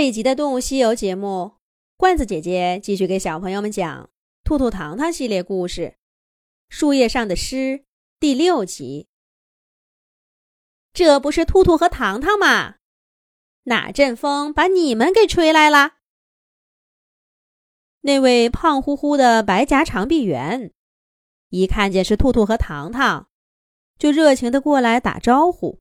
这一集的《动物西游》节目，罐子姐姐继续给小朋友们讲《兔兔糖糖》系列故事，《树叶上的诗》第六集。这不是兔兔和糖糖吗？哪阵风把你们给吹来了？那位胖乎乎的白颊长臂猿，一看见是兔兔和糖糖，就热情的过来打招呼，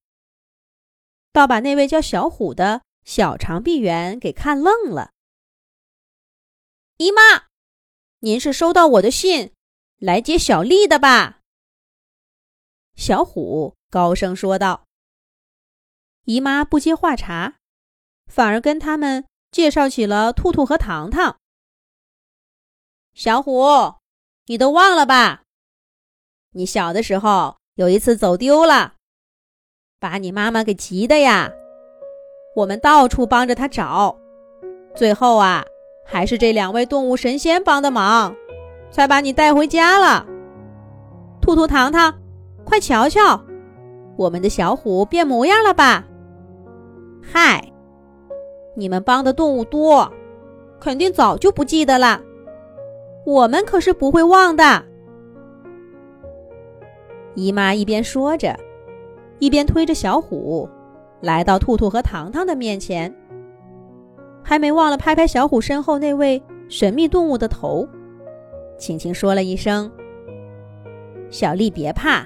倒把那位叫小虎的。小长臂猿给看愣了。姨妈，您是收到我的信来接小丽的吧？小虎高声说道。姨妈不接话茬，反而跟他们介绍起了兔兔和糖糖。小虎，你都忘了吧？你小的时候有一次走丢了，把你妈妈给急的呀。我们到处帮着他找，最后啊，还是这两位动物神仙帮的忙，才把你带回家了。兔兔糖糖，快瞧瞧，我们的小虎变模样了吧？嗨，你们帮的动物多，肯定早就不记得了，我们可是不会忘的。姨妈一边说着，一边推着小虎。来到兔兔和糖糖的面前，还没忘了拍拍小虎身后那位神秘动物的头，轻轻说了一声：“小丽，别怕，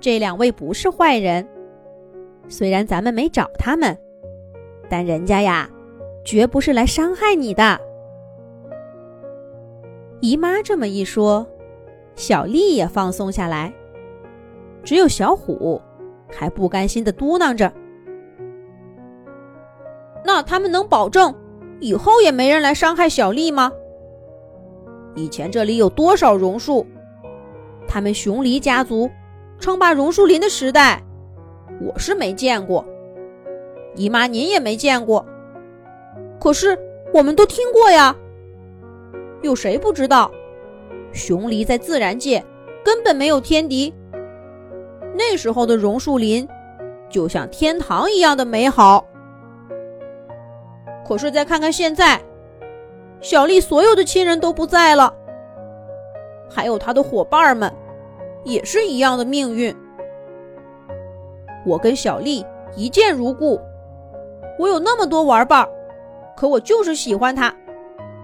这两位不是坏人。虽然咱们没找他们，但人家呀，绝不是来伤害你的。”姨妈这么一说，小丽也放松下来。只有小虎还不甘心的嘟囔着。那他们能保证以后也没人来伤害小丽吗？以前这里有多少榕树？他们熊狸家族称霸榕树林的时代，我是没见过。姨妈您也没见过，可是我们都听过呀。有谁不知道，熊狸在自然界根本没有天敌。那时候的榕树林，就像天堂一样的美好。可是再看看现在，小丽所有的亲人都不在了，还有她的伙伴们，也是一样的命运。我跟小丽一见如故，我有那么多玩伴，可我就是喜欢她，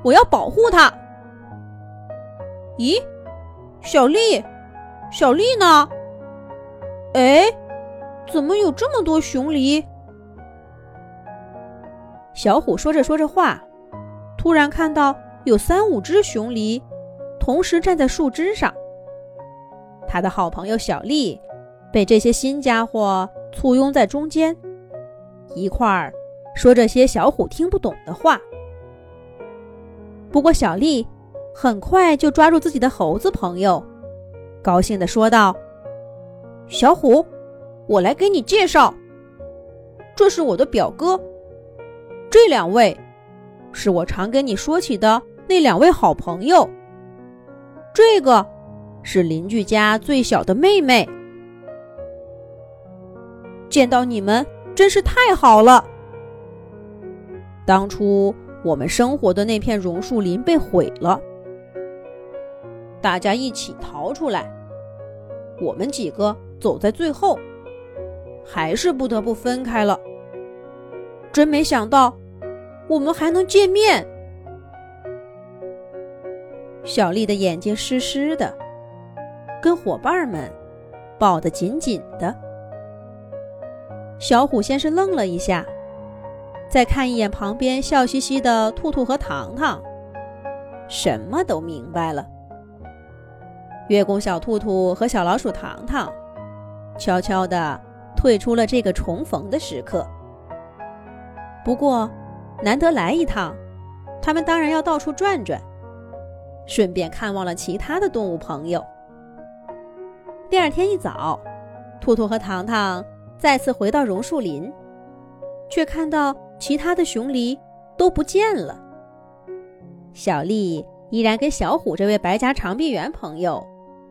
我要保护她。咦，小丽，小丽呢？哎，怎么有这么多熊狸？小虎说着说着话，突然看到有三五只熊狸同时站在树枝上。他的好朋友小丽被这些新家伙簇拥在中间，一块儿说这些小虎听不懂的话。不过小丽很快就抓住自己的猴子朋友，高兴地说道：“小虎，我来给你介绍，这是我的表哥。”这两位，是我常跟你说起的那两位好朋友。这个是邻居家最小的妹妹。见到你们真是太好了。当初我们生活的那片榕树林被毁了，大家一起逃出来，我们几个走在最后，还是不得不分开了。真没想到，我们还能见面。小丽的眼睛湿湿的，跟伙伴们抱得紧紧的。小虎先是愣了一下，再看一眼旁边笑嘻嘻的兔兔和糖糖，什么都明白了。月宫小兔兔和小老鼠糖糖悄悄地退出了这个重逢的时刻。不过，难得来一趟，他们当然要到处转转，顺便看望了其他的动物朋友。第二天一早，兔兔和糖糖再次回到榕树林，却看到其他的熊狸都不见了。小丽依然跟小虎这位白颊长臂猿朋友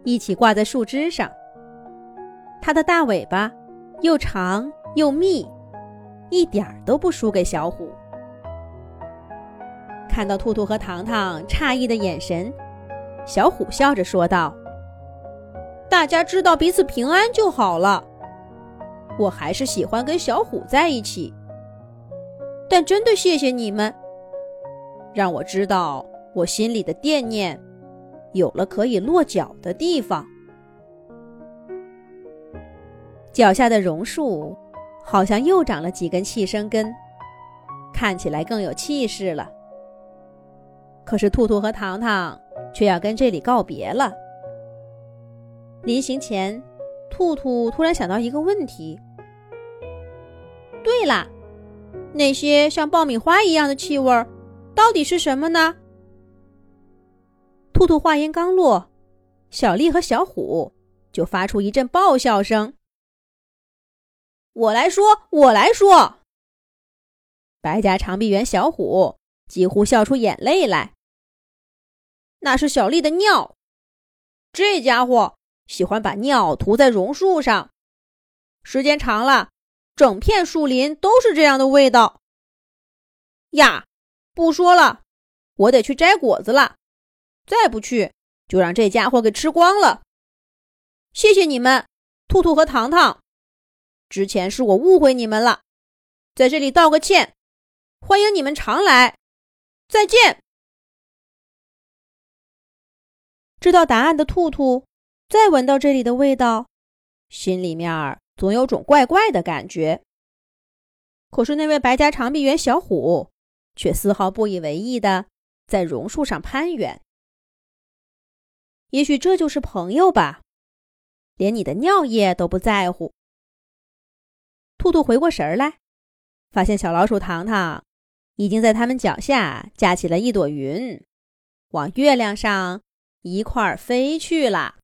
一起挂在树枝上，它的大尾巴又长又密。一点儿都不输给小虎。看到兔兔和糖糖诧异的眼神，小虎笑着说道：“大家知道彼此平安就好了。我还是喜欢跟小虎在一起。但真的谢谢你们，让我知道我心里的惦念有了可以落脚的地方。”脚下的榕树好像又长了几根气生根，看起来更有气势了。可是兔兔和糖糖却要跟这里告别了。临行前，兔兔突然想到一个问题：对了，那些像爆米花一样的气味，到底是什么呢？兔兔话音刚落，小丽和小虎就发出一阵爆笑声。我来说，我来说。白家长臂猿小虎几乎笑出眼泪来。那是小丽的尿，这家伙喜欢把尿涂在榕树上，时间长了，整片树林都是这样的味道。呀，不说了，我得去摘果子了，再不去就让这家伙给吃光了。谢谢你们，兔兔和糖糖，之前是我误会你们了，在这里道个歉，欢迎你们常来，再见。知道答案的兔兔，再闻到这里的味道，心里面总有种怪怪的感觉。可是那位白家长臂猿小虎，却丝毫不以为意的在榕树上攀援。也许这就是朋友吧，连你的尿液都不在乎。兔兔回过神来，发现小老鼠糖糖已经在他们脚下架起了一朵云，往月亮上。一块飞去了。